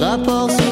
Rapports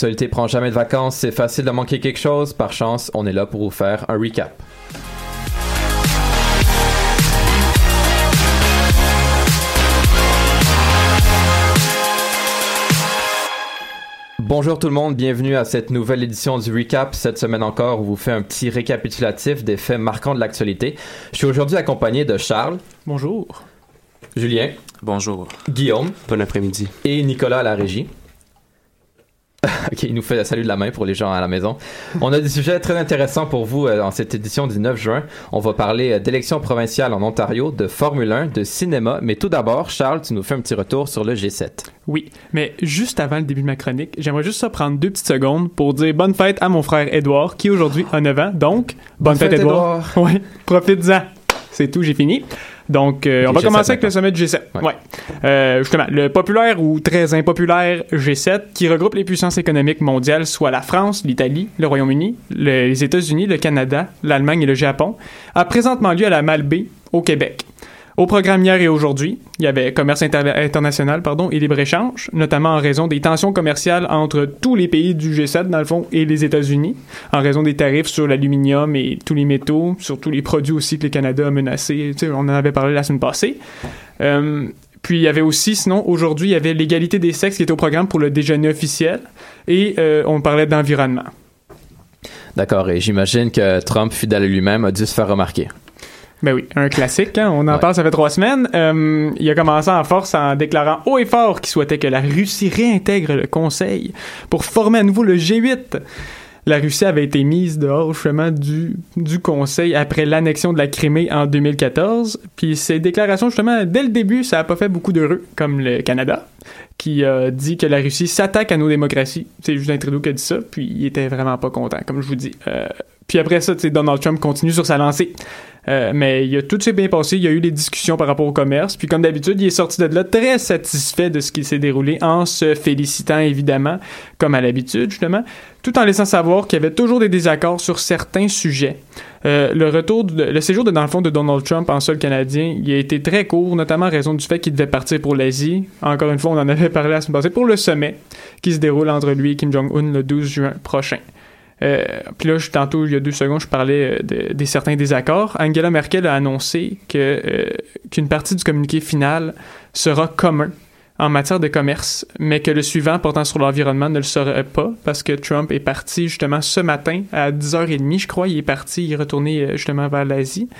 L'actualité prend jamais de vacances, c'est facile de manquer quelque chose. Par chance, on est là pour vous faire un recap. Bonjour tout le monde, bienvenue à cette nouvelle édition du Recap. Cette semaine encore, on vous fait un petit récapitulatif des faits marquants de l'actualité. Je suis aujourd'hui accompagné de Charles, Bonjour. Julien, Bonjour. Guillaume Bon après-midi. et Nicolas à la régie. ok, il nous fait la salut de la main pour les gens à la maison. On a des sujets très intéressants pour vous euh, dans cette édition du 9 juin. On va parler euh, d'élections provinciales en Ontario, de Formule 1, de cinéma. Mais tout d'abord, Charles, tu nous fais un petit retour sur le G7. Oui, mais juste avant le début de ma chronique, j'aimerais juste ça prendre deux petites secondes pour dire bonne fête à mon frère Édouard, qui aujourd'hui a 9 ans. Donc, bonne, fête, fête, Édouard. Oui, profite-en. C'est tout, j'ai fini. Donc, euh, on va G7 commencer avec le sommet du G7. Ouais. Ouais. Euh, justement, le populaire ou très impopulaire G7 qui regroupe les puissances économiques mondiales, soit la France, l'Italie, le Royaume-Uni, le- les États-Unis, le Canada, l'Allemagne et le Japon, a présentement lieu à la Malbaie, au Québec. Au programme hier et aujourd'hui, il y avait commerce inter- international pardon, et libre-échange, notamment en raison des tensions commerciales entre tous les pays du G7, dans le fond, et les États-Unis, en raison des tarifs sur l'aluminium et tous les métaux, sur tous les produits aussi que le Canada a menacés. Tu sais, on en avait parlé la semaine passée. Euh, puis il y avait aussi, sinon, aujourd'hui, il y avait l'égalité des sexes qui était au programme pour le déjeuner officiel, et euh, on parlait d'environnement. D'accord, et j'imagine que Trump, fidèle à lui-même, a dû se faire remarquer. Ben oui, un classique, hein? on en Ouais. parle, ça fait trois semaines. Euh, il a commencé en force en déclarant haut et fort qu'il souhaitait que la Russie réintègre le Conseil pour former à nouveau le G8. La Russie avait été mise dehors justement du, du Conseil après l'annexion de la Crimée en 2014. Puis ces déclarations, justement, dès le début, ça n'a pas fait beaucoup d'heureux, comme le Canada, qui a dit que la Russie s'attaque à nos démocraties. C'est Justin Trudeau qui a dit ça, puis il était vraiment pas content, comme je vous dis. Euh, puis après ça, Donald Trump continue sur sa lancée. Euh, mais il a tout s'est bien passé, il y a eu des discussions par rapport au commerce, puis comme d'habitude, il est sorti de là très satisfait de ce qui s'est déroulé en se félicitant évidemment, comme à l'habitude justement, tout en laissant savoir qu'il y avait toujours des désaccords sur certains sujets. Euh, le retour, de- le séjour de, dans le fond de Donald Trump en sol canadien, il a été très court, notamment en raison du fait qu'il devait partir pour l'Asie. Encore une fois, on en avait parlé la semaine passée pour le sommet qui se déroule entre lui et Kim Jong-un le 12 juin prochain. Euh, Puis là, je, tantôt, il y a deux secondes, je parlais euh, de, des certains désaccords. Angela Merkel a annoncé euh, qu'une partie du communiqué final sera commun en matière de commerce, mais que le suivant portant sur l'environnement ne le serait pas parce que Trump est parti justement ce matin à 10h30, je crois. Il est parti, il est retourné justement vers l'Asie.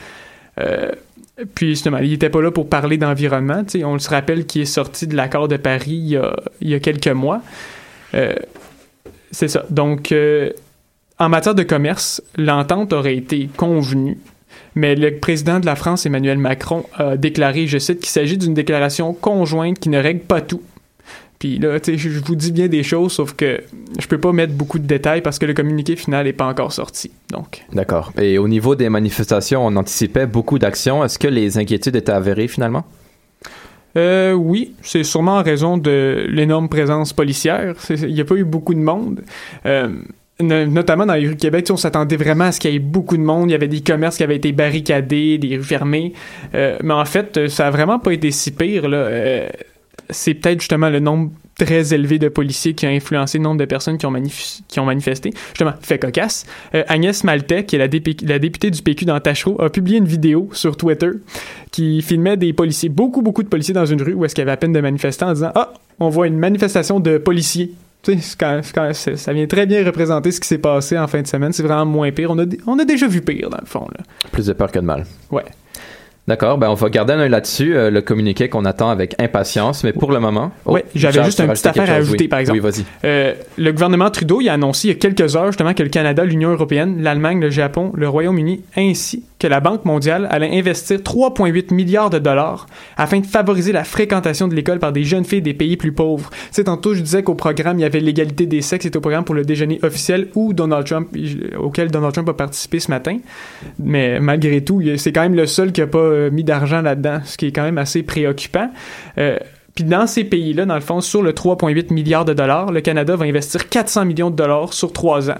Puis justement, il n'était pas là pour parler d'environnement. On se rappelle qu'il est sorti de l'accord de Paris il y a, quelques mois. C'est ça. Donc, en matière de commerce, l'entente aurait été convenue, mais le président de la France, Emmanuel Macron, a déclaré, je cite, qu'il s'agit d'une déclaration conjointe qui ne règle pas tout. Puis là, tu sais, je vous dis bien des choses, sauf que je peux pas mettre beaucoup de détails parce que le communiqué final n'est pas encore sorti. Donc, D'accord. Et au niveau des manifestations, on anticipait beaucoup d'actions. Est-ce que les inquiétudes étaient avérées finalement? Euh, oui, c'est sûrement en raison de l'énorme présence policière. Il n'y a pas eu beaucoup de monde. Euh, notamment dans les rues de Québec, on s'attendait vraiment à ce qu'il y ait beaucoup de monde. Il y avait des commerces qui avaient été barricadés, des rues fermées. Euh, mais en fait, euh, ça a vraiment pas été si pire. Là. Euh, c'est peut-être justement le nombre très élevé de policiers qui a influencé le nombre de personnes qui ont, manifesté. Justement, fait cocasse. Agnès Maltais, qui est la députée du PQ dans Tachereau, a publié une vidéo sur Twitter qui filmait des policiers, beaucoup, beaucoup de policiers dans une rue où est-ce qu'il y avait à peine de manifestants en disant « Ah, on voit une manifestation de policiers ». Quand- quand- ça vient très bien représenter ce qui s'est passé en fin de semaine. C'est vraiment moins pire. On a, on a déjà vu pire, dans le fond. Là. Plus de peur que de mal. Ouais. D'accord, ben on va garder un œil là-dessus, euh, le communiqué qu'on attend avec impatience, mais pour le moment. Oh, Ouais, j'avais juste une petite affaire à ajouter, Oui. par exemple. Oui, vas-y. Euh, le gouvernement Trudeau il a annoncé il y a quelques heures justement que le Canada, l'Union européenne, l'Allemagne, le Japon, le Royaume-Uni, ainsi que la Banque mondiale allaient investir 3,8 milliards de dollars afin de favoriser la fréquentation de l'école par des jeunes filles des pays plus pauvres. Tu sais, tantôt je disais qu'au programme il y avait l'égalité des sexes, c'était au programme pour le déjeuner officiel où Donald Trump, auquel Donald Trump a participé ce matin. Mais malgré tout, c'est quand même le seul qui a pas euh, mis d'argent là-dedans, ce qui est quand même assez préoccupant. Euh, puis dans ces pays-là, dans le fond, sur le 3,8 milliards de dollars, le Canada va investir 400 millions de dollars sur trois ans.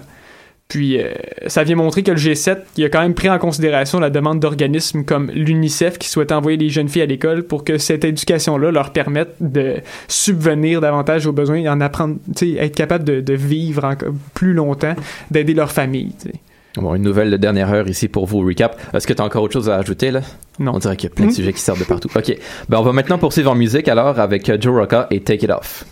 Puis euh, ça vient montrer que le G7 il a quand même pris en considération la demande d'organismes comme l'UNICEF qui souhaitait envoyer les jeunes filles à l'école pour que cette éducation-là leur permette de subvenir davantage aux besoins et en apprendre, être capable de, de vivre encore plus longtemps, d'aider leur famille. Bon, une nouvelle de dernière heure ici pour vous, recap. Est-ce que tu as encore autre chose à ajouter, là? Non. On dirait qu'il y a plein de Hmm? sujets qui sortent de partout. OK. Ben, on va maintenant poursuivre en musique, alors, avec euh, Joe Rocca et Take It Off.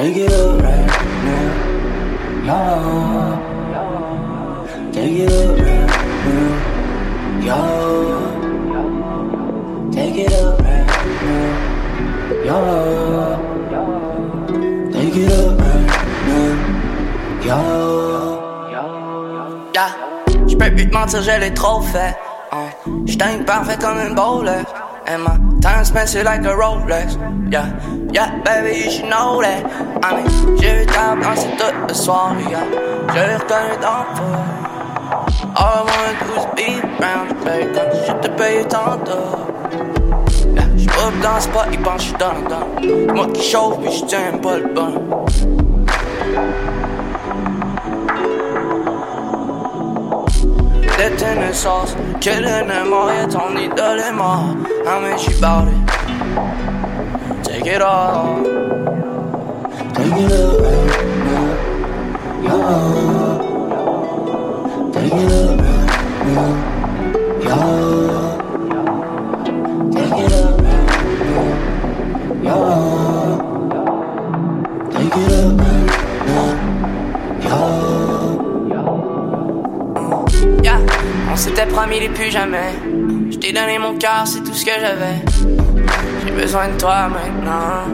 Take it up right now. Take it up right now. Y'all. Take it up right. Y'all. Take it up right now. Y'all. Yeah. Plus te mentir, je trop fait. J't'aime parfait comme une bowler. And my time spent like a Rolex. Yeah, yeah, baby, you should know that. I mean, j'ai eu ta danser toute le soir, yeah. Je dans le feu. All I je te paye tantôt. Yeah, j'peux dans le spot, ils pensent que j'suis dans le temps. Moi qui chauffe, puis j'tiens pas le bon. Lit in the sauce, killing them all, yeah, ton idole est mort. I mean, she bout it. Take it all. Take it up right now. Y'all. Take it up right now. Y'all. S'était promis les plus jamais. Je t'ai donné mon cœur, c'est tout ce que j'avais. J'ai besoin de toi maintenant.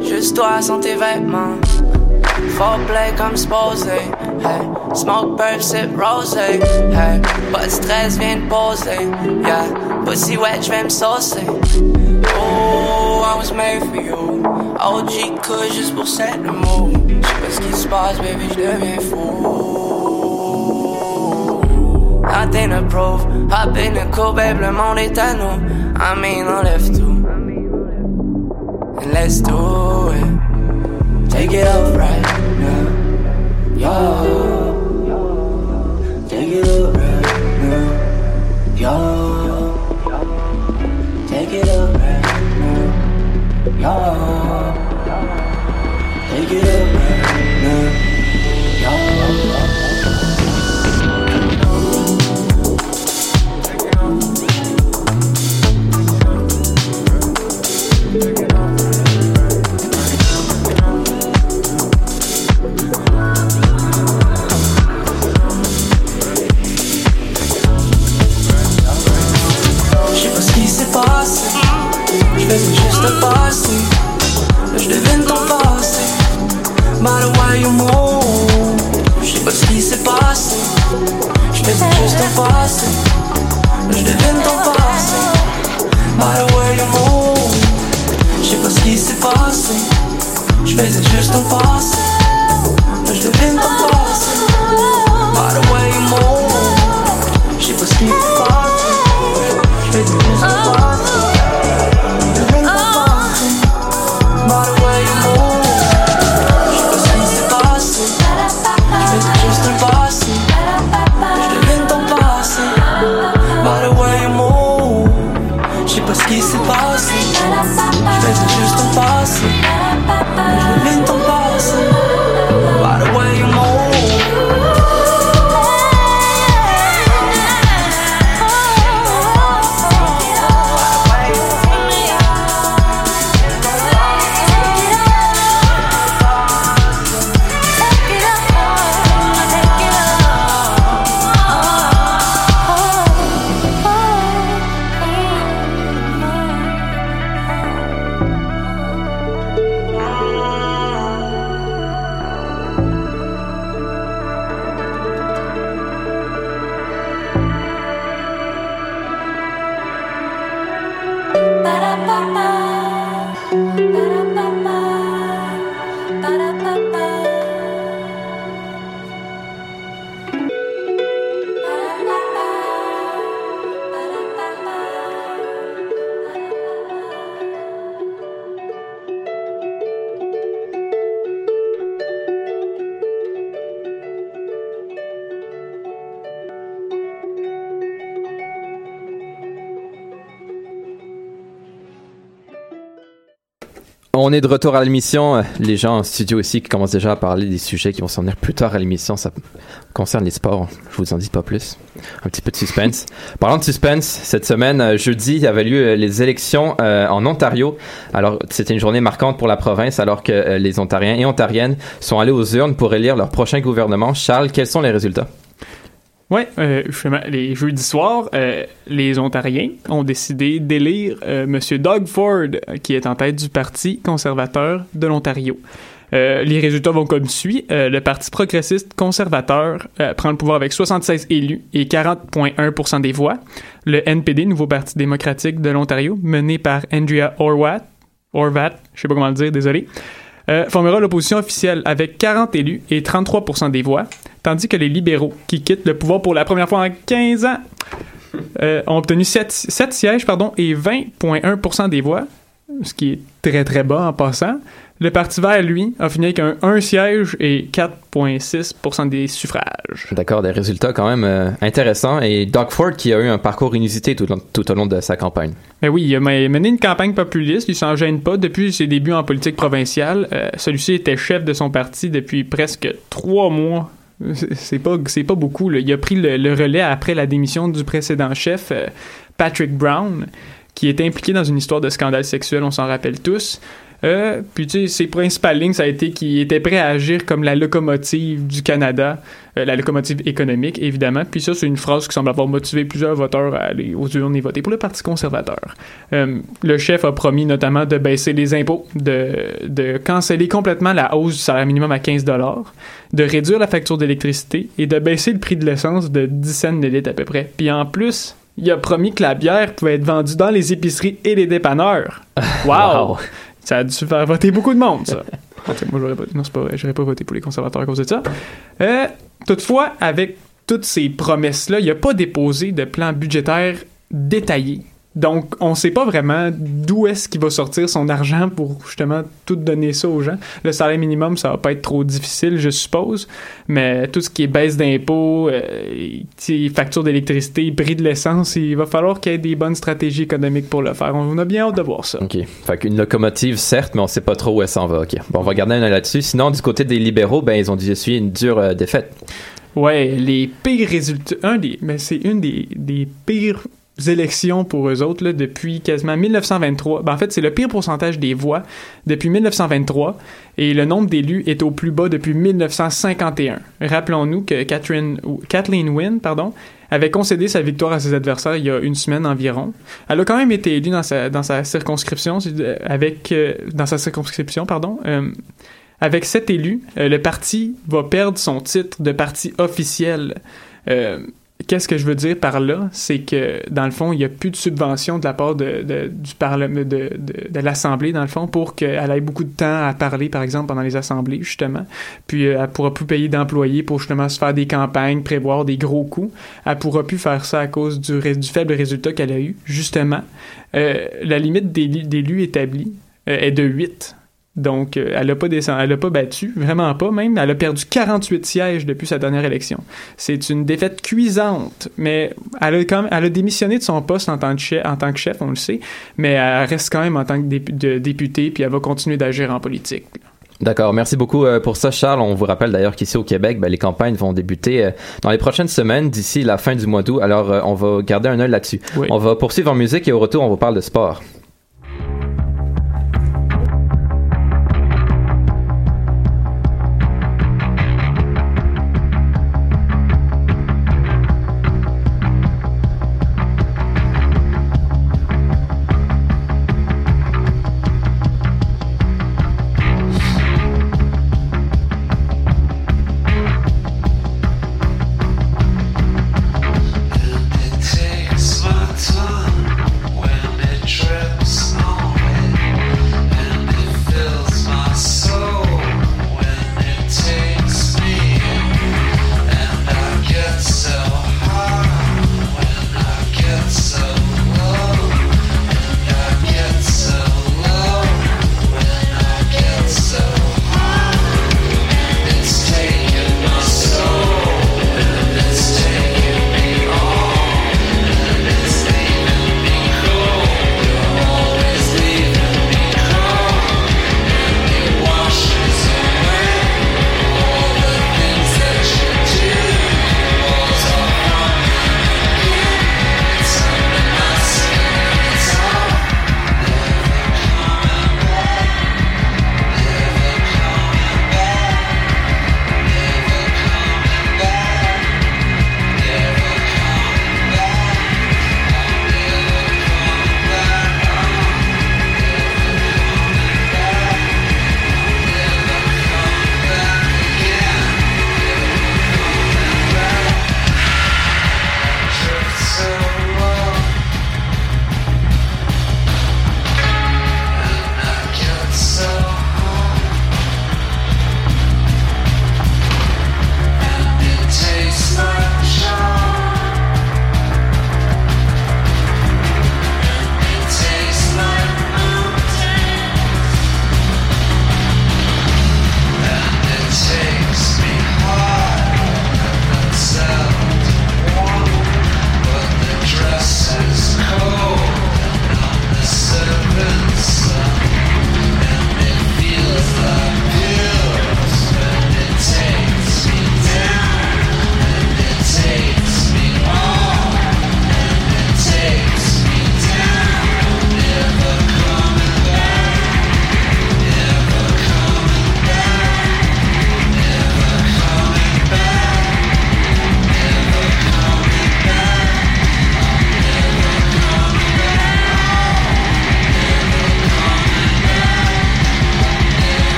Juste toi sans tes vêtements. Faut play comme supposé. Smoke, burp, sip, rosé. Hey, pas de stress, viens de poser. Yeah, pussy wet, j'vais me saucer. Oh, I was made for you. OG que juste pour set le mot. J'sais pas ce qui se passe, baby, j'deviens fou. Hop in the proof, hop in the coupe, babe, le monde est à nous. I mean, enlève tout. And let's do it. Take it up right now. Y'all. Take it up right now. Y'all. Take it up right now. Y'all. Take it up right now. On est de retour à l'émission. Les gens en studio ici qui commencent déjà à parler des sujets qui vont s'en venir plus tard à l'émission. Ça concerne les sports. Je vous en dis pas plus. Un petit peu de suspense. Parlant de suspense, cette semaine, euh, jeudi, il y avait lieu euh, les élections euh, en Ontario. Alors, c'était une journée marquante pour la province alors que euh, les Ontariens et Ontariennes sont allés aux urnes pour élire leur prochain gouvernement. Charles, quels sont les résultats? Ouais, euh, les jeudis soirs, euh, les Ontariens ont décidé d'élire euh, Monsieur Doug Ford, euh, qui est en tête du Parti conservateur de l'Ontario. Euh, les résultats vont comme suit. Le Parti progressiste conservateur prend le pouvoir avec 76 élus et 40,1% des voix. Le NPD, Nouveau Parti démocratique de l'Ontario, mené par Andrea Horwath, Horvat, je sais pas comment le dire, désolé, formera l'opposition officielle avec 40 élus et 33% des voix, tandis que les libéraux, qui quittent le pouvoir pour la première fois en 15 ans, euh, ont obtenu 7, sièges pardon, et 20,1% des voix, ce qui est très très bas en passant. Le Parti vert, lui, a fini avec un, un siège et 4,6% des suffrages. D'accord, des résultats quand même euh, intéressants. Et Doug Ford qui a eu un parcours inusité tout, au- tout au long de sa campagne. Mais oui, il a men- mené une campagne populiste, il s'en gêne pas depuis ses débuts en politique provinciale. Euh, Celui-ci était chef de son parti depuis presque trois mois. C'est- pas, c'est pas beaucoup. Il a pris le, le relais après la démission du précédent chef, euh, Patrick Brown, qui était impliqué dans une histoire de scandale sexuel, on s'en rappelle tous. Euh, puis tu sais, ses principales lignes, ça a été qu'il était prêt à agir comme la locomotive du Canada, euh, la locomotive économique, évidemment. Puis ça, c'est une phrase qui semble avoir motivé plusieurs voteurs à aller aux urnes et voter pour le Parti conservateur. Euh, le chef a promis notamment de baisser les impôts, de, de canceller complètement la hausse du salaire minimum à 15 de réduire la facture d'électricité et de baisser le prix de l'essence de 10 cents de litre à peu près. Puis en plus, il a promis que la bière pouvait être vendue dans les épiceries et les dépanneurs. Wow! Wow. Ça a dû faire voter beaucoup de monde, ça. Moi, j'aurais pas, non, c'est pas vrai, j'aurais pas voté pour les conservateurs à cause de ça. Euh, toutefois, avec toutes ces promesses-là, il n'a pas déposé de plan budgétaire détaillé. Donc, on sait pas vraiment d'où est-ce qu'il va sortir son argent pour justement tout donner ça aux gens. Le salaire minimum, ça va pas être trop difficile, je suppose, mais tout ce qui est baisse d'impôts, euh, facture d'électricité, prix de l'essence, il va falloir qu'il y ait des bonnes stratégies économiques pour le faire. On a bien hâte de voir ça. OK. Fait qu'une locomotive, certes, mais on sait pas trop où elle s'en va. OK. Bon, on va garder un œil là-dessus. Sinon, du côté des libéraux, ben, ils ont dû essuyer une dure euh, défaite. Ouais, les pires résultats. Un des. Mais c'est une des, des pires élections pour eux autres là, depuis quasiment 1923. Ben, en fait, c'est le pire pourcentage des voix depuis 1923 et le nombre d'élus est au plus bas depuis 1951. Rappelons-nous que Catherine, Kathleen Wynne pardon, avait concédé sa victoire à ses adversaires il y a une semaine environ. Elle a quand même été élue dans sa, dans sa circonscription, euh, avec, euh, dans sa circonscription, pardon. euh, avec sept élus, euh, le parti va perdre son titre de parti officiel. Euh, Qu'est-ce que je veux dire par là? C'est que, dans le fond, il n'y a plus de subvention de la part de, de- du Parlement, de, de, de l'Assemblée, dans le fond, pour qu'elle ait beaucoup de temps à parler, par exemple, pendant les assemblées, justement. Puis, euh, elle pourra plus payer d'employés pour, justement, se faire des campagnes, prévoir des gros coûts. Elle pourra plus faire ça à cause du, du faible résultat qu'elle a eu, justement. Euh, la limite d'élu- d'élus établie euh, est de 8. Donc, euh, elle n'a pas, descend- elle a pas battu, vraiment pas même. Elle a perdu 48 sièges depuis sa dernière élection. C'est une défaite cuisante, mais elle a, quand même, elle a démissionné de son poste en tant, que chef, en tant que chef, on le sait, mais elle reste quand même en tant que de- députée, puis elle va continuer d'agir en politique. D'accord, merci beaucoup euh, pour ça, Charles. On vous rappelle d'ailleurs qu'ici au Québec, ben, les campagnes vont débuter euh, dans les prochaines semaines, d'ici la fin du mois d'août. Alors, on va garder un œil là-dessus. Oui. On va poursuivre en musique et au retour, on vous parle de sport.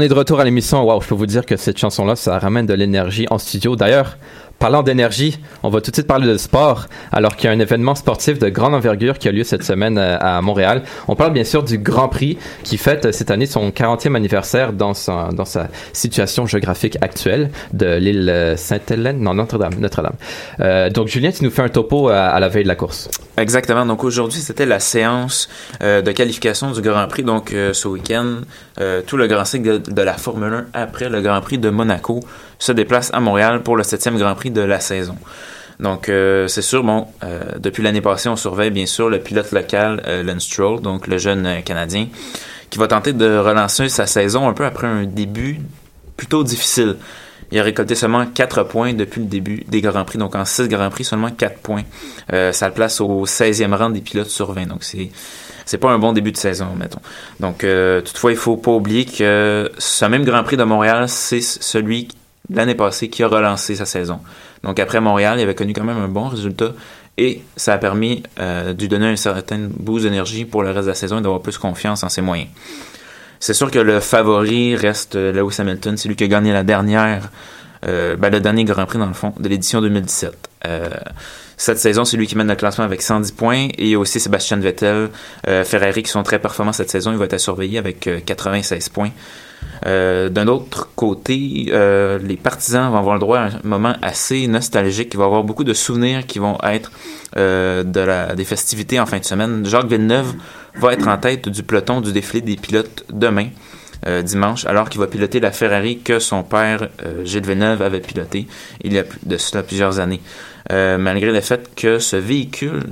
On est de retour à l'émission. Waouh, je peux vous dire que cette chanson-là, ça ramène de l'énergie en studio. D'ailleurs, parlant d'énergie, on va tout de suite parler de sport, alors qu'il y a un événement sportif de grande envergure qui a lieu cette semaine euh, à Montréal. On parle bien sûr du Grand Prix qui fête euh, cette année son 40e anniversaire dans sa, situation géographique actuelle de l'île euh, Sainte-Hélène, non, Notre-Dame, Notre-Dame. Donc, Julien, tu nous fais un topo à, la veille de la course. Exactement. Donc aujourd'hui, c'était la séance de qualification du Grand Prix. Donc ce week-end, tout le Grand cycle de, de la Formule 1 après le Grand Prix de Monaco se déplace à Montréal pour le septième Grand Prix de la saison. Donc euh, c'est sûr, bon, euh, depuis l'année passée, on surveille bien sûr le pilote local euh, Lance Stroll, donc le jeune euh, Canadien, qui va tenter de relancer sa saison un peu après un début plutôt difficile. Il a récolté seulement 4 points depuis le début des Grands Prix. Donc en 6 Grands Prix, seulement 4 points. Euh, ça le place au 16e rang des pilotes sur 20. Donc c'est c'est pas un bon début de saison, mettons. Donc euh, toutefois, il faut pas oublier que ce même Grand Prix de Montréal, c'est celui l'année passée qui a relancé sa saison. Donc après Montréal, il avait connu quand même un bon résultat et ça a permis euh, de lui donner un certain boost d'énergie pour le reste de la saison et d'avoir plus confiance en ses moyens. C'est sûr que le favori reste euh, Lewis Hamilton, c'est lui qui a gagné la dernière, euh, ben, le dernier Grand Prix dans le fond de l'édition 2017. Euh, cette saison, c'est lui qui mène le classement avec 110 points et aussi Sébastien Vettel, Ferrari qui sont très performants cette saison. Il va être à surveiller avec euh, 96 points. Euh, D'un autre côté, euh, les partisans vont avoir le droit à un moment assez nostalgique. Il va y avoir beaucoup de souvenirs qui vont être euh, des festivités en fin de semaine. Jacques Villeneuve va être en tête du peloton du défilé des pilotes demain. dimanche, alors qu'il va piloter la Ferrari que son père, Gilles Villeneuve, avait piloté il y a de cela plusieurs années. Malgré le fait que ce véhicule,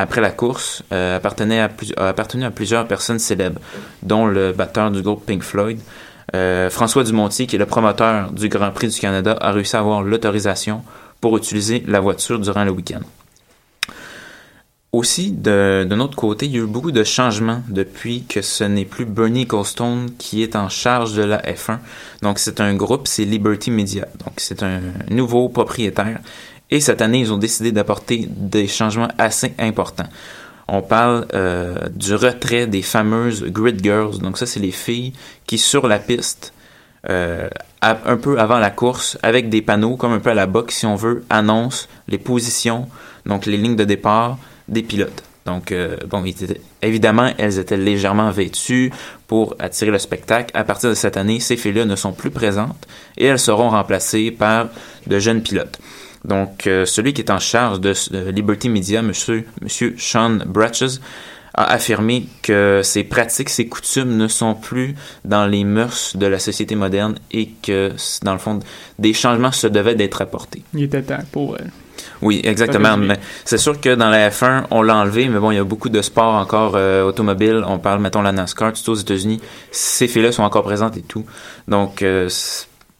après la course, euh, appartenait à a appartenu à plusieurs personnes célèbres, dont le batteur du groupe Pink Floyd. Euh, François Dumontier, qui est le promoteur du Grand Prix du Canada, a réussi à avoir l'autorisation pour utiliser la voiture durant le week-end. Aussi, d'un autre côté, il y a eu beaucoup de changements depuis que ce n'est plus Bernie Ecclestone qui est en charge de la F1. Donc, c'est un groupe, c'est Liberty Media. Donc, c'est un nouveau propriétaire. Et cette année, ils ont décidé d'apporter des changements assez importants. On parle euh, du retrait des fameuses grid girls. Donc, ça, c'est les filles qui, sur la piste, euh, un peu avant la course, avec des panneaux, comme un peu à la boxe, si on veut, annoncent les positions, donc les lignes de départ des pilotes. Donc, euh, bon, évidemment, elles étaient légèrement vêtues pour attirer le spectacle. À partir de cette année, ces filles-là ne sont plus présentes et elles seront remplacées par de jeunes pilotes. Donc, euh, celui qui est en charge de, de Liberty Media, monsieur, monsieur Sean Bratches, a affirmé que ces pratiques, ces coutumes ne sont plus dans les mœurs de la société moderne et que, dans le fond, des changements se devaient d'être apportés. Il était temps pour elle. Oui, exactement. Mais c'est sûr que dans la F1, on l'a enlevé, mais bon, il y a beaucoup de sports encore euh, automobiles. On parle, mettons, la NASCAR, tout aux États-Unis. Ces filles-là sont encore présentes et tout. Donc, euh,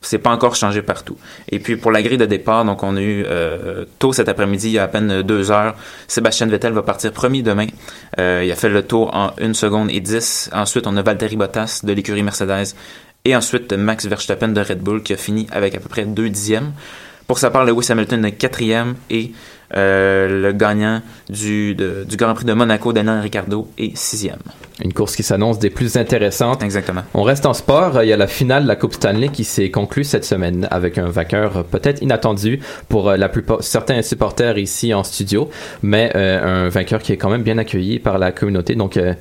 c'est- pas encore changé partout. Et puis, pour la grille de départ, donc, on a eu euh, tôt cet après-midi, il y a à peine deux heures, Sébastien Vettel va partir premier demain. Euh, il a fait le tour en 1 seconde et 10. Ensuite, on a Valtteri Bottas de l'écurie Mercedes. Et ensuite, Max Verstappen de Red Bull qui a fini avec à peu près deux dixièmes. Pour sa part, Lewis Hamilton est quatrième et euh, le gagnant du, de- du Grand Prix de Monaco, Daniel Ricciardo, est sixième. Une course qui s'annonce des plus intéressantes. Exactement. On reste en sport. Il y a la finale de la Coupe Stanley qui s'est conclue cette semaine avec un vainqueur peut-être inattendu pour euh, la plupart certains supporters ici en studio, mais euh, un vainqueur qui est quand même bien accueilli par la communauté. Donc, euh,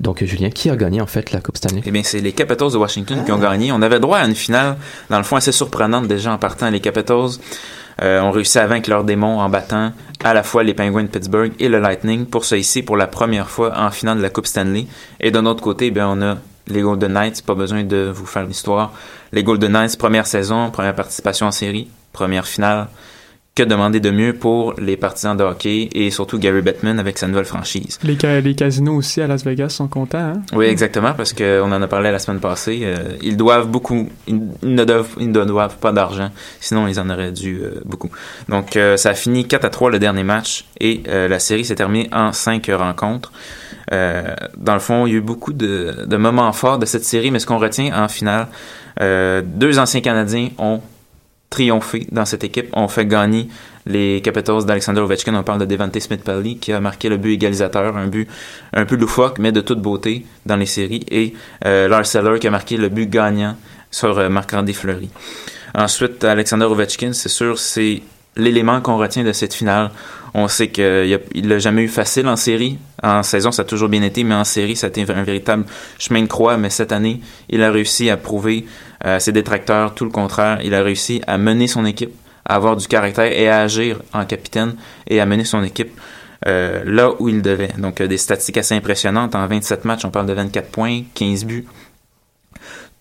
donc Julien, qui a gagné en fait la Coupe Stanley? Eh bien, c'est les Capitals de Washington qui ont gagné. On avait droit à une finale, dans le fond, assez surprenante déjà en partant. Les Capitals euh, ont réussi à vaincre leurs démons en battant à la fois les Penguins de Pittsburgh et le Lightning pour se hisser pour la première fois en finale de la Coupe Stanley. Et d'un autre côté, eh bien, on a les Golden Knights, pas besoin de vous faire l'histoire. Les Golden Knights, première saison, première participation en série, première finale. Que demander de mieux pour les partisans de hockey et surtout Gary Bettman avec sa nouvelle franchise? Les, ca- les casinos aussi à Las Vegas sont contents. Hein? Oui, exactement, parce qu'on en a parlé la semaine passée. euh, ils doivent beaucoup. Ils, ne doivent, ils ne doivent pas d'argent, sinon ils en auraient dû euh, beaucoup. Donc, euh, ça a fini 4 à 3 le dernier match et la série s'est terminée en 5 rencontres. Dans le fond, il y a eu beaucoup de, de moments forts de cette série, mais ce qu'on retient en finale, deux anciens Canadiens ont triomphé dans cette équipe, ont fait gagner les Capitals d'Alexander Ovechkin. On parle de Devante Smith-Pelly qui a marqué le but égalisateur, un but un peu loufoque, mais de toute beauté dans les séries. Et euh, Lars Eller qui a marqué le but gagnant sur euh, Marc-André Fleury. Ensuite, Alexander Ovechkin, c'est sûr, c'est l'élément qu'on retient de cette finale. On sait qu'il l'a jamais eu facile en série. En saison, ça a toujours bien été, mais en série, ça a été un véritable chemin de croix. Mais cette année, il a réussi à prouver euh, ses détracteurs tout le contraire. Il a réussi à mener son équipe, à avoir du caractère et à agir en capitaine et à mener son équipe euh, là où il devait. Donc, euh, des statistiques assez impressionnantes. En 27 matchs, on parle de 24 points, 15 buts,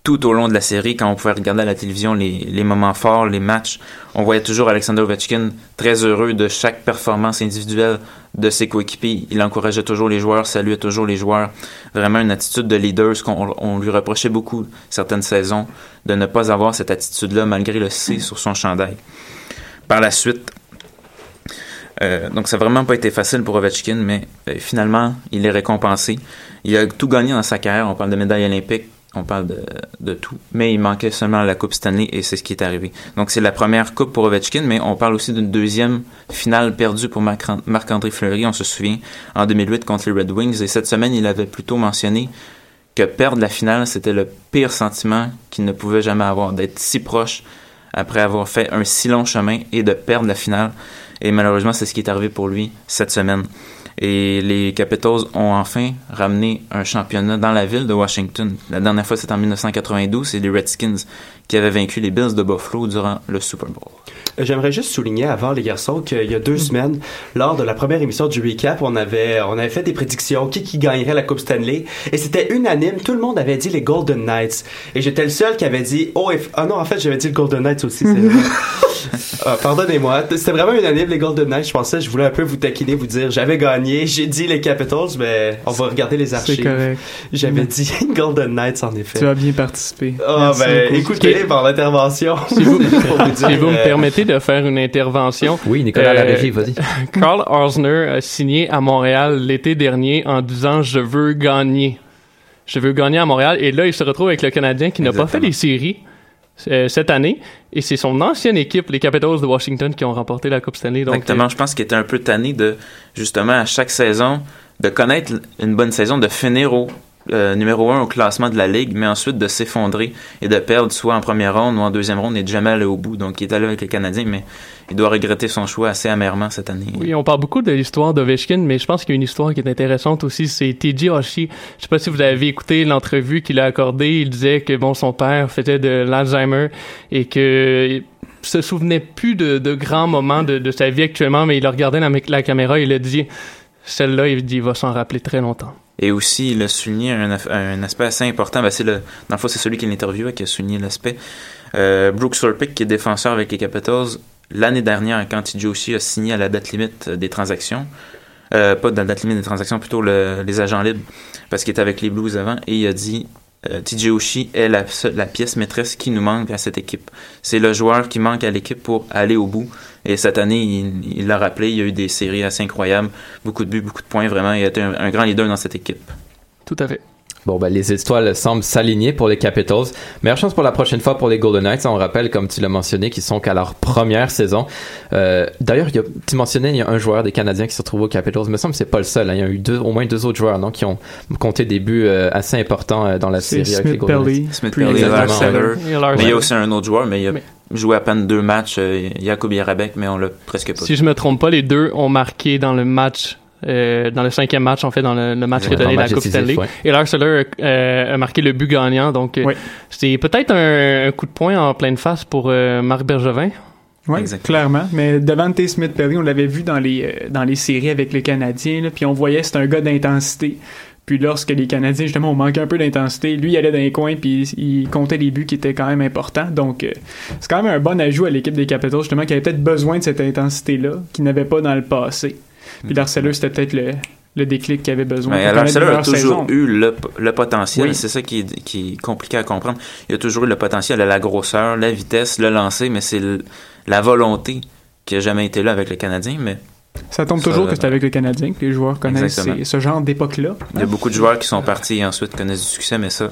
tout au long de la série, quand on pouvait regarder à la télévision les, moments forts, les matchs, on voyait toujours Alexander Ovechkin très heureux de chaque performance individuelle de ses coéquipiers. Il encourageait toujours les joueurs, saluait toujours les joueurs. Vraiment une attitude de leader, ce qu'on on lui reprochait beaucoup certaines saisons, de ne pas avoir cette attitude-là malgré le C sur son chandail. Par la suite, euh, donc ça n'a vraiment pas été facile pour Ovechkin, mais euh, finalement, il est récompensé. Il a tout gagné dans sa carrière. On parle de médaille olympique, on parle de, de tout. Mais il manquait seulement la Coupe Stanley et c'est ce qui est arrivé. Donc c'est la première Coupe pour Ovechkin, mais on parle aussi d'une deuxième finale perdue pour Marc- Marc-André Fleury, on se souvient, en 2008 contre les Red Wings. Et cette semaine, il avait plutôt mentionné que perdre la finale, c'était le pire sentiment qu'il ne pouvait jamais avoir, d'être si proche après avoir fait un si long chemin et de perdre la finale. Et malheureusement, c'est ce qui est arrivé pour lui cette semaine. Et les Capitals ont enfin ramené un championnat dans la ville de Washington. La dernière fois, c'était en 1992. C'est les Redskins qui avaient vaincu les Bills de Buffalo durant le Super Bowl. Euh, J'aimerais juste souligner avant les garçons qu'il y a deux semaines, lors de la première émission du recap, on avait on avait fait des prédictions qui qui gagnerait la Coupe Stanley et c'était unanime, tout le monde avait dit les Golden Knights et j'étais le seul qui avait dit oh if- ah non en fait j'avais dit le Golden Knights aussi c'est. Ah, Pardonnez-moi, c'était vraiment unanime les Golden Knights. Je pensais, je voulais un peu vous taquiner, vous dire j'avais gagné, j'ai dit les Capitals, mais on va regarder les C'est archives. correct. J'avais dit Golden Knights en effet. Tu as bien participé. Ah Merci ben beaucoup. écoutez par l'intervention. Si vous, Pour vous dire, si vous me euh, permettez de faire une intervention, Oui, Nicolas, la Euh, régie, vas-y. Carl Osner a signé à Montréal l'été dernier en disant je veux gagner. Je veux gagner à Montréal et là il se retrouve avec le Canadien qui n'a pas fait les séries cette année et c'est son ancienne équipe les Capitals de Washington qui ont remporté la Coupe Stanley donc Exactement. Je pense qu'il était un peu tanné de, justement, à chaque saison, de connaître une bonne saison, de finir au euh, numéro un au classement de la Ligue, mais ensuite de s'effondrer et de perdre soit en première ronde ou en deuxième ronde et de jamais aller au bout. Donc, il est allé avec les Canadiens, mais il doit regretter son choix assez amèrement cette année. Oui, on parle beaucoup de l'histoire d'Ovechkin, mais je pense qu'il y a une histoire qui est intéressante aussi, c'est TJ Oshie. Je sais pas si vous avez écouté l'entrevue qu'il a accordée, il disait que bon son père faisait de l'Alzheimer et que se souvenait plus de, de grands moments de, de sa vie actuellement, mais il a regardé la, la caméra et il a dit celle-là, il dit, il va s'en rappeler très longtemps. Et aussi, il a souligné un, aspect assez important. Ben, dans le fond, c'est celui qui l'interviewait qui a souligné l'aspect. Euh, Brooks Orpik, qui est défenseur avec les Capitals, l'année dernière, quand TJ Oshie a signé à la date limite des transactions, euh, pas de la date limite des transactions, plutôt le- les agents libres, parce qu'il était avec les Blues avant, et il a dit euh, TJ Oshie est la pièce maîtresse qui nous manque à cette équipe. C'est le joueur qui manque à l'équipe pour aller au bout. Et cette année, il l'a rappelé, il y a eu des séries assez incroyables, beaucoup de buts, beaucoup de points, vraiment. Il a été un, un grand leader dans cette équipe. Tout à fait. Bon, ben, les étoiles semblent s'aligner pour les Capitals. Meilleure chance pour la prochaine fois pour les Golden Knights. On rappelle, comme tu l'as mentionné, qu'ils sont qu'à leur première saison. Euh, D'ailleurs, tu mentionnais, il y a un joueur des Canadiens qui se retrouve aux Capitals. Il me semble que c'est pas le seul. hein. Il y a eu deux, au moins deux autres joueurs non, qui ont compté des buts euh, assez importants euh, dans la C'est série avec les Golden Knights. Pelly. Smith Pelly, Mais il y a aussi un autre joueur, mais il a Mais- joué à peine deux matchs, euh, Jakub Jarabek, mais on l'a presque pas. Si je me trompe pas, les deux ont marqué dans le match, euh, dans le cinquième match, en fait, dans le, le match qui a donné la Coupe Stanley. ouais. Et Lars Eller euh, a marqué le but gagnant, donc euh, Oui. c'est peut-être un, un coup de poing en pleine face pour euh, Marc Bergevin. Oui, Exactement. clairement. Mais Devante Smith Pelly, on l'avait vu dans les, euh, dans les séries avec les Canadiens, là, puis on voyait que c'était un gars d'intensité. Puis lorsque les Canadiens, justement, ont manqué un peu d'intensité, lui, il allait dans les coins, puis il, comptait des buts qui étaient quand même importants. Donc, euh, c'est quand même un bon ajout à l'équipe des Capitals, justement, qui avait peut-être besoin de cette intensité-là, qu'il n'avait pas dans le passé. Puis Larceller, c'était peut-être le, le déclic qu'il avait besoin. Mais a toujours saison. eu le, le potentiel. Oui. C'est ça qui est, qui est compliqué à comprendre. Il a toujours eu le potentiel, la grosseur, la vitesse, le lancer, mais c'est le- la volonté qui a jamais été là avec le Canadien. Mais Ça tombe Ça, toujours que c'est avec les Canadiens que les joueurs connaissent ces- ce genre d'époque-là. il y a beaucoup de joueurs qui sont partis et ensuite connaissent du succès, mais ça,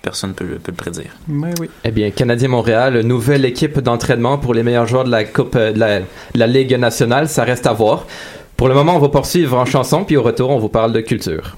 personne peut, peut le prédire. Oui. Eh bien, Canadien Montréal, nouvelle équipe d'entraînement pour les meilleurs joueurs de la Coupe euh, de la, de la Ligue nationale, ça reste à voir. Pour le moment, on va poursuivre en chanson, puis au retour, on vous parle de culture.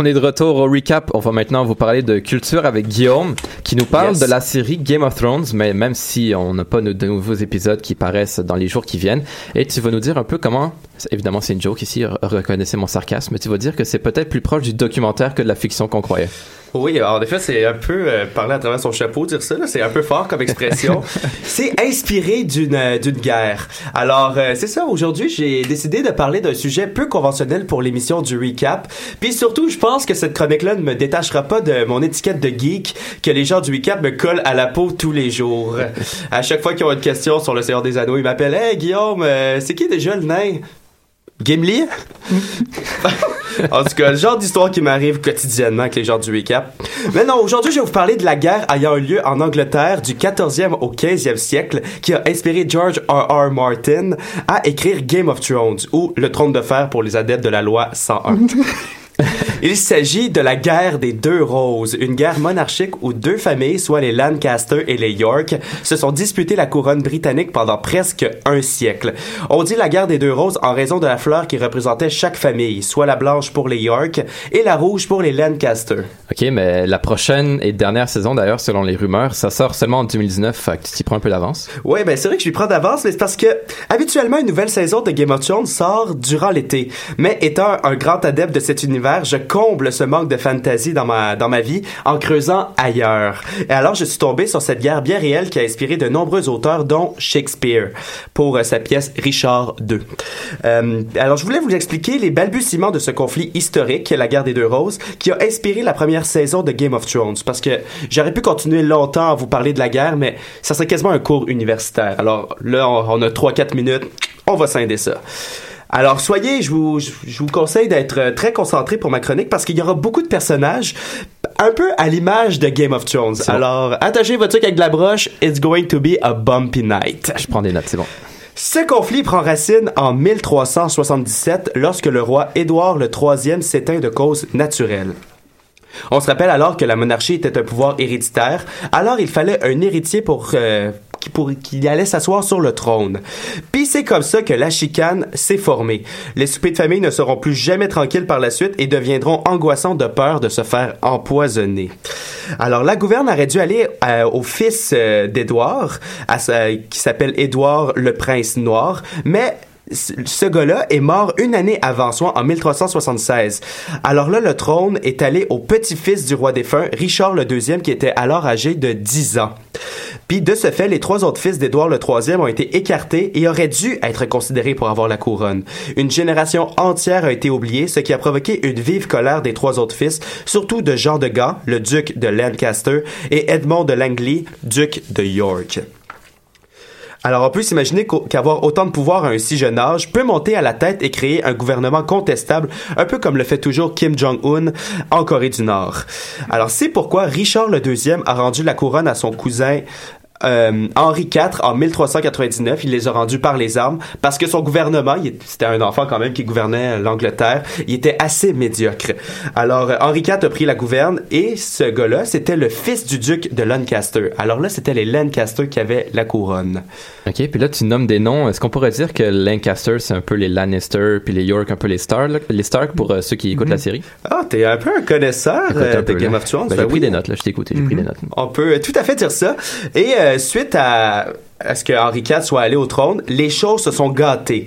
On est de retour au recap. On va maintenant vous parler de culture avec Guillaume, qui nous parle Yes. de la série Game of Thrones, mais même si on n'a pas de nouveaux épisodes qui paraissent dans les jours qui viennent. Et tu vas nous dire un peu comment, évidemment c'est une joke ici, re- reconnaissez mon sarcasme, mais tu vas dire que c'est peut-être plus proche du documentaire que de la fiction qu'on croyait. Oui, en effet, c'est un peu euh, parler à travers son chapeau, dire ça, c'est un peu fort comme expression. c'est inspiré d'une euh, d'une guerre. Alors, euh, c'est ça, aujourd'hui, j'ai décidé de parler d'un sujet peu conventionnel pour l'émission du recap. Puis surtout, je pense que cette chronique-là ne me détachera pas de mon étiquette de geek que les gens du recap me collent à la peau tous les jours. À chaque fois qu'ils ont une question sur le Seigneur des Anneaux, ils m'appellent « Hey, Guillaume, c'est qui déjà le nain? » Gimli? en tout cas, le genre d'histoire qui m'arrive quotidiennement avec les gens du recap. Mais non, aujourd'hui, je vais vous parler de la guerre ayant eu lieu en Angleterre du 14e au 15e siècle qui a inspiré George R. R. Martin à écrire Game of Thrones ou Le Trône de Fer pour les adeptes de la loi 101. Il s'agit de la guerre des deux roses, une guerre monarchique où deux familles, soit les Lancaster et les York, se sont disputées la couronne britannique pendant presque un siècle. On dit la guerre des deux roses en raison de la fleur qui représentait chaque famille, soit la blanche pour les York et la rouge pour les Lancaster. Ok, mais la prochaine et dernière saison, d'ailleurs, selon les rumeurs, ça sort seulement en 2019, fait que tu t'y prends un peu d'avance. Ouais, ben c'est vrai que je lui prends d'avance, mais c'est parce que habituellement une nouvelle saison de Game of Thrones sort durant l'été. Mais étant un grand adepte de cet univers, je comble ce manque de fantasy dans ma dans ma vie en creusant ailleurs. Et alors je suis tombé sur cette guerre bien réelle qui a inspiré de nombreux auteurs, dont Shakespeare, pour euh, sa pièce Richard II. Euh, alors je voulais vous expliquer les balbutiements de ce conflit historique, la guerre des deux roses, qui a inspiré la première saison de Game of Thrones. Parce que j'aurais pu continuer longtemps à vous parler de la guerre, mais ça serait quasiment un cours universitaire. Alors là, on, on a 3-4 minutes, on va scinder ça. Alors soyez, je vous, je vous conseille d'être euh, très concentré pour ma chronique parce qu'il y aura beaucoup de personnages un peu à l'image de Game of Thrones. Bon. Alors attachez votre truc avec de la broche, it's going to be a bumpy night. Je prends des notes, c'est bon. Ce conflit prend racine en 1377 lorsque le roi Édouard III s'éteint de cause naturelle. On se rappelle alors que la monarchie était un pouvoir héréditaire, alors il fallait un héritier pour euh, qui allait s'asseoir sur le trône. Puis c'est comme ça que la chicane s'est formée. Les soupers de famille ne seront plus jamais tranquilles par la suite et deviendront angoissants de peur de se faire empoisonner. Alors la gouverne aurait dû aller euh, au fils euh, d'Édouard, sa- qui s'appelle Édouard le prince noir, mais ce gars-là est mort une année avant, soit en 1376. Alors là, le trône est allé au petit-fils du roi défunt, Richard deuxième, qui était alors âgé de 10 ans. Puis de ce fait, les trois autres fils d'Édouard le troisième ont été écartés et auraient dû être considérés pour avoir la couronne. Une génération entière a été oubliée, ce qui a provoqué une vive colère des trois autres fils, surtout de Jean de Gand, le duc de Lancaster, et Edmond de Langley, duc de York. Alors on peut s'imaginer qu'avoir autant de pouvoir à un si jeune âge peut monter à la tête et créer un gouvernement contestable, un peu comme le fait toujours Kim Jong-un en Corée du Nord. Alors c'est pourquoi Richard deuxième a rendu la couronne à son cousin euh, Henri IV en 1399, il les a rendus par les armes parce que son gouvernement, c'était un enfant quand même qui gouvernait euh, l'Angleterre, il était assez médiocre. Alors euh, Henri IV a pris la gouverne et ce gars-là, c'était le fils du duc de Lancaster. Alors là, c'était les Lancaster qui avaient la couronne. Ok, puis là tu nommes des noms. Est-ce qu'on pourrait dire que Lancaster c'est un peu les Lannister, puis les York un peu les Stark, les Stark pour euh, ceux qui écoutent la série? Ah, t'es un peu un connaisseur euh, un de peu, Game là. of Thrones. Ben, j'ai pris des notes là, je t'ai écouté, j'ai pris des notes. On peut tout à fait dire ça. Et euh, suite à, ce que Henri IV soit allé au trône, les choses se sont gâtées.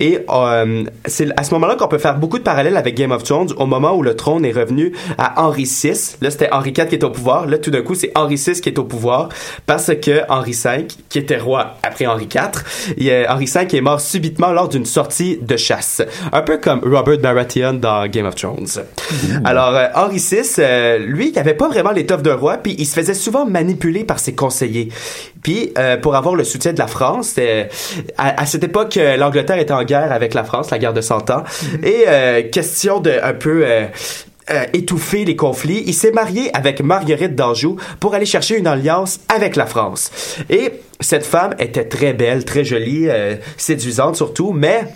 Et euh, c'est à ce moment-là qu'on peut faire beaucoup de parallèles avec Game of Thrones, au moment où le trône est revenu à Henri VI. Là, c'était Henri IV qui est au pouvoir. Là, tout d'un coup, c'est Henri VI qui est au pouvoir parce que Henri V, qui était roi après Henri IV, il, euh, Henri V est mort subitement lors d'une sortie de chasse. Un peu comme Robert Baratheon dans Game of Thrones. Alors, euh, Henri VI, euh, lui, il avait pas vraiment l'étoffe d'un roi, puis il se faisait souvent manipuler par ses conseillers. Puis, euh, pour avoir le soutien de la France, euh, à, à cette époque, euh, l'Angleterre était en guerre avec la France, la guerre de Cent Ans. Et euh, question de un peu... étouffer les conflits, il s'est marié avec Marguerite d'Anjou pour aller chercher une alliance avec la France. Et cette femme était très belle, très jolie, séduisante surtout, mais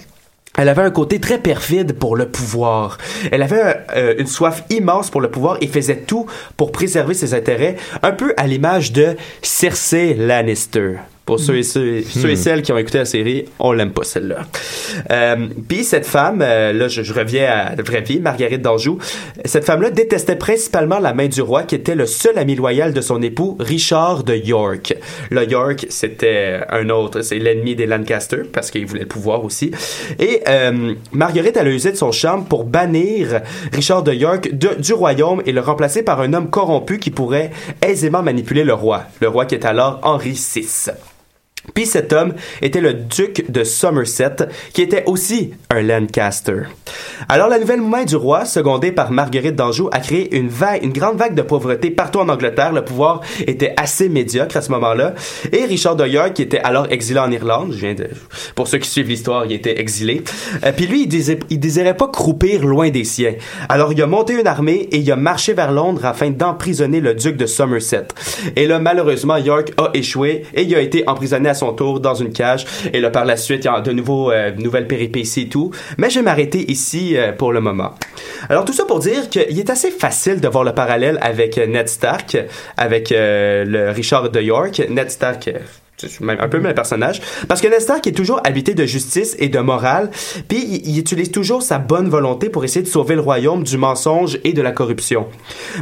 elle avait un côté très perfide pour le pouvoir. Elle avait euh, une soif immense pour le pouvoir et faisait tout pour préserver ses intérêts, un peu à l'image de Cersei Lannister. Pour ceux et, ceux, ceux et celles qui ont écouté la série, on l'aime pas celle-là. Euh, Puis cette femme, euh, là je, je reviens à la vraie vie, Marguerite d'Anjou, cette femme-là détestait principalement la main du roi qui était le seul ami loyal de son époux, Richard de York. Le York, c'était un autre, c'est l'ennemi des Lancaster parce qu'il voulait le pouvoir aussi. Et euh, Marguerite, elle a usé de son charme pour bannir Richard de York de- du royaume et le remplacer par un homme corrompu qui pourrait aisément manipuler le roi. Le roi qui est alors Henri VI. Puis cet homme était le duc de Somerset, qui était aussi un Lancaster. Alors la nouvelle main du roi, secondée par Marguerite d'Anjou, a créé une grande vague de pauvreté partout en Angleterre. Le pouvoir était assez médiocre à ce moment-là. Et Richard de York, qui était alors exilé en Irlande, pour ceux qui suivent l'histoire, il était exilé. Euh, puis lui, il, désir- il désirait pas croupir loin des siens. Alors il a monté une armée et il a marché vers Londres afin d'emprisonner le duc de Somerset. Et là, malheureusement, York a échoué et il a été emprisonné son tour dans une cage. Et là, par la suite, il y a de nouveau euh, nouvelles péripéties et tout. Mais je vais m'arrêter ici euh, pour le moment. Alors tout ça pour dire qu'il est assez facile de voir le parallèle avec euh, Ned Stark, avec euh, le Richard de York. Ned Stark. Même un peu le personnage. Parce que Ned Stark est toujours habité de justice et de morale, puis il, il utilise toujours sa bonne volonté pour essayer de sauver le royaume du mensonge et de la corruption.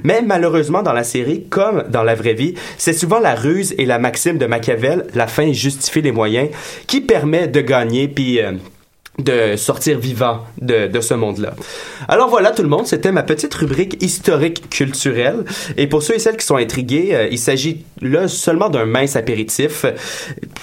Mais malheureusement, dans la série, comme dans la vraie vie, c'est souvent la ruse et la maxime de Machiavel, la fin justifie les moyens, qui permet de gagner, puis... euh, de sortir vivant de, de ce monde-là. Alors voilà tout le monde, c'était ma petite rubrique historique culturelle. Et pour ceux et celles qui sont intrigués, euh, il s'agit là seulement d'un mince apéritif.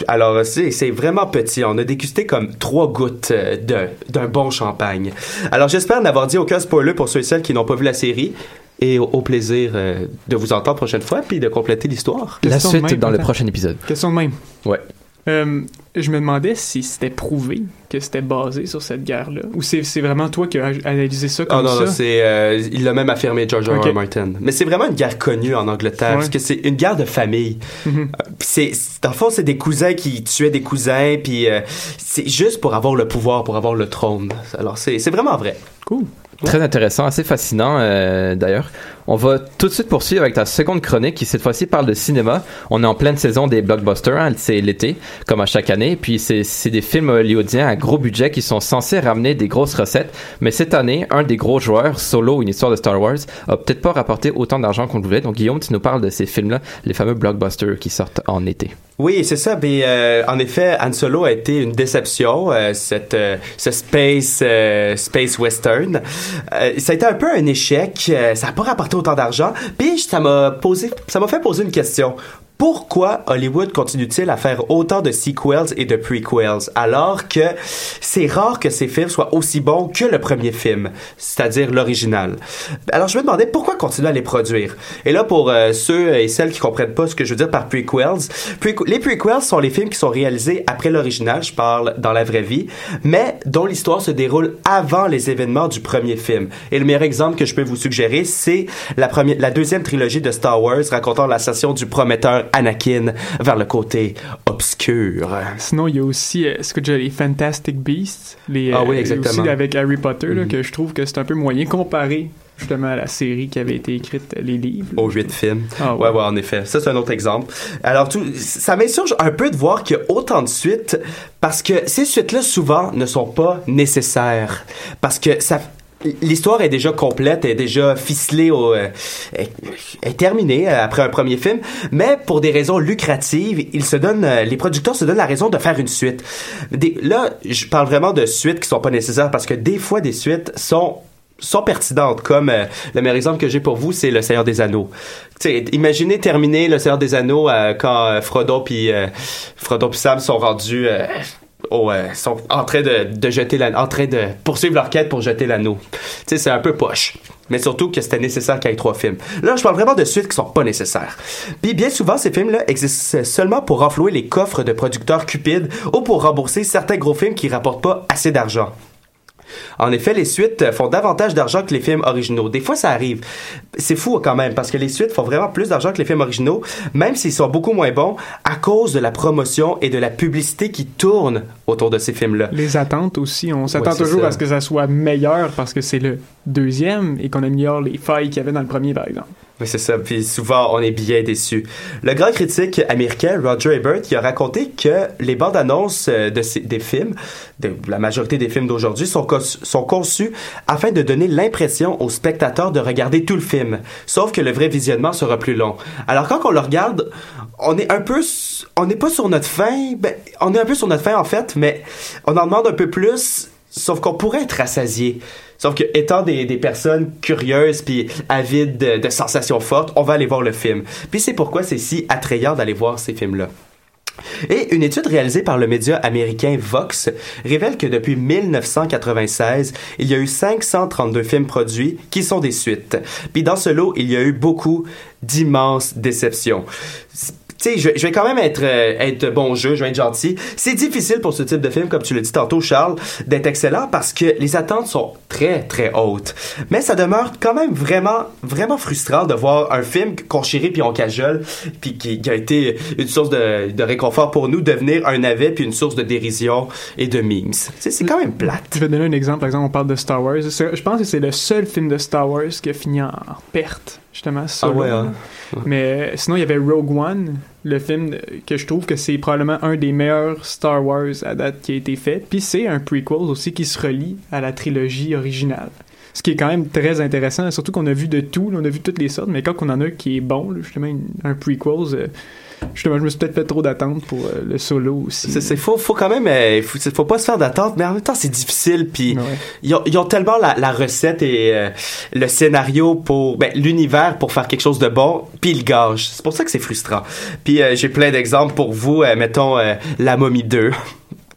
Alors c'est c'est vraiment petit. On a dégusté comme trois gouttes euh, de- d'un bon champagne. Alors j'espère n'avoir dit aucun spoiler pour ceux et celles qui n'ont pas vu la série. Et au, au plaisir euh, de vous entendre prochaine fois, puis de compléter l'histoire. La suite même, dans le prochain épisode. Question de même. Ouais. Euh, je me demandais si c'était prouvé que c'était basé sur cette guerre-là. Ou c'est vraiment toi qui as analysé ça comme Ah non, ça? non, c'est euh, il l'a même affirmé George R. Martin. Mais c'est vraiment une guerre connue en Angleterre Ouais. parce que c'est une guerre de famille. Euh, puis c'est dans le fond c'est des cousins qui tuaient des cousins puis euh, c'est juste pour avoir le pouvoir, pour avoir le trône. Alors c'est c'est vraiment vrai. Cool. Très intéressant, assez fascinant euh, d'ailleurs. On va tout de suite poursuivre avec ta seconde chronique qui cette fois-ci parle de cinéma. On est en pleine saison des blockbusters, hein, c'est l'été, comme à chaque année. Puis c'est des films hollywoodiens à gros budget qui sont censés ramener des grosses recettes. Mais cette année, un des gros joueurs, Solo, une histoire de Star Wars, a peut-être pas rapporté autant d'argent qu'on voulait. Donc Guillaume, tu nous parles de ces films-là, les fameux blockbusters qui sortent en été. Oui, c'est ça. Mais euh, en effet, Han Solo a été une déception. euh, cette, euh, ce space space western, ça a été un peu un échec. ça n'a pas rapporté autant d'argent. Puis ça m'a posé, ça m'a fait poser une question. Pourquoi Hollywood continue-t-il à faire autant de sequels et de prequels alors que c'est rare que ces films soient aussi bons que le premier film, c'est-à-dire l'original? Alors je me demandais pourquoi continuer à les produire. Et là pour euh, ceux et celles qui comprennent pas ce que je veux dire par prequels, prequ- les prequels sont les films qui sont réalisés après l'original, je parle dans la vraie vie, mais dont l'histoire se déroule avant les événements du premier film. Et le meilleur exemple que je peux vous suggérer, c'est la deuxième trilogie de Star Wars racontant l'ascension du prometteur Anakin vers le côté obscur. Sinon, il y a aussi, euh, est-ce que as les Fantastic Beasts? Les, Ah oui, euh, exactement. Aussi avec Harry Potter, là, Mhm. que je trouve que c'est un peu moyen comparé justement à la série qui avait été écrite, les livres. aux huit films. Ah ouais. ouais. ouais, en effet. Ça, c'est un autre exemple. Alors, tout, ça m'insurge un peu de voir qu'il y a autant de suites parce que ces suites-là, souvent, ne sont pas nécessaires. Parce que ça. L'histoire est déjà complète, est déjà ficelée, au, euh, est, terminée euh, après un premier film, mais pour des raisons lucratives, ils se donnent, euh, les producteurs se donnent la raison de faire une suite. Des- là, je parle vraiment de suites qui sont pas nécessaires parce que des fois, des suites sont sont pertinentes, comme le meilleur exemple que j'ai pour vous, c'est Le Seigneur des Anneaux. Tu sais, imaginez terminer Le Seigneur des Anneaux quand euh, Frodo puis Frodo puis Sam sont rendus au, euh, sont en train de, jeter en train de poursuivre leur quête pour jeter l'anneau. Tu sais, c'est un peu poche. Mais surtout que c'était nécessaire qu'il y ait trois films. Là, je parle vraiment de suites qui sont pas nécessaires. Puis bien souvent, ces films-là existent seulement pour renflouer les coffres de producteurs cupides ou pour rembourser certains gros films qui rapportent pas assez d'argent. En effet, les suites font davantage d'argent que les films originaux. Des fois, ça arrive. C'est fou quand même, parce que les suites font vraiment plus d'argent que les films originaux, même s'ils sont beaucoup moins bons, à cause de la promotion et de la publicité qui tourne autour de ces films-là. Les attentes aussi, on s'attend Ouais, toujours ça. à ce que ça soit meilleur parce que c'est le deuxième et qu'on améliore les failles qu'il y avait dans le premier, par exemple. Oui, c'est ça. Puis souvent, on est bien déçus. Le grand critique américain Roger Ebert il a raconté que les bandes annonces euh, de ces- des films, de la majorité des films d'aujourd'hui, sont, sont conçus afin de donner l'impression aux spectateurs de regarder tout le film. Sauf que le vrai visionnement sera plus long. Alors quand on le regarde, on est un peu, on n'est pas sur notre fin. Ben, on est un peu sur notre fin en fait, mais on en demande un peu plus. Sauf qu'on pourrait être rassasié. Sauf que étant des, des personnes curieuses puis avides de, de sensations fortes, on va aller voir le film. Puis c'est pourquoi c'est si attrayant d'aller voir ces films-là. Et une étude réalisée par le média américain Vox révèle que depuis 1996, il y a eu 532 films produits qui sont des suites. Puis dans ce lot, il y a eu beaucoup d'immenses déceptions. Tu sais, je, je vais quand même être, euh, être bon jeu, je vais être gentil. C'est difficile pour ce type de film, comme tu l'as dit tantôt, Charles, d'être excellent parce que les attentes sont très, très hautes. Mais ça demeure quand même vraiment, vraiment frustrant de voir un film qu'on chérit puis on cajole, puis qui, qui a été une source de, de réconfort pour nous, devenir un navet puis une source de dérision et de memes. C'est quand même plate. Je vais donner un exemple. Par exemple, on parle de Star Wars. Je pense que c'est le seul film de Star Wars qui a fini en perte, justement. Solo. Ah ouais, hein? Mais euh, sinon, il y avait Rogue One, le film que je trouve que c'est probablement un des meilleurs Star Wars à date qui a été fait. Puis c'est un prequel aussi qui se relie à la trilogie originale. Ce qui est quand même très intéressant, surtout qu'on a vu de tout, là, on a vu toutes les sortes, mais quand on en a un qui est bon, là, justement, un prequel, euh, justement, je me suis peut-être fait trop d'attentes pour euh, le solo aussi. C'est, c'est faut, faut quand même, euh, faut, faut pas se faire d'attente, mais en même temps c'est difficile. Puis Ouais. ils, ont, ils ont tellement la, la recette et euh, le scénario pour, ben, l'univers pour faire quelque chose de bon, puis ils gâchent. C'est pour ça que c'est frustrant. Puis euh, j'ai plein d'exemples pour vous. mettons la momie 2.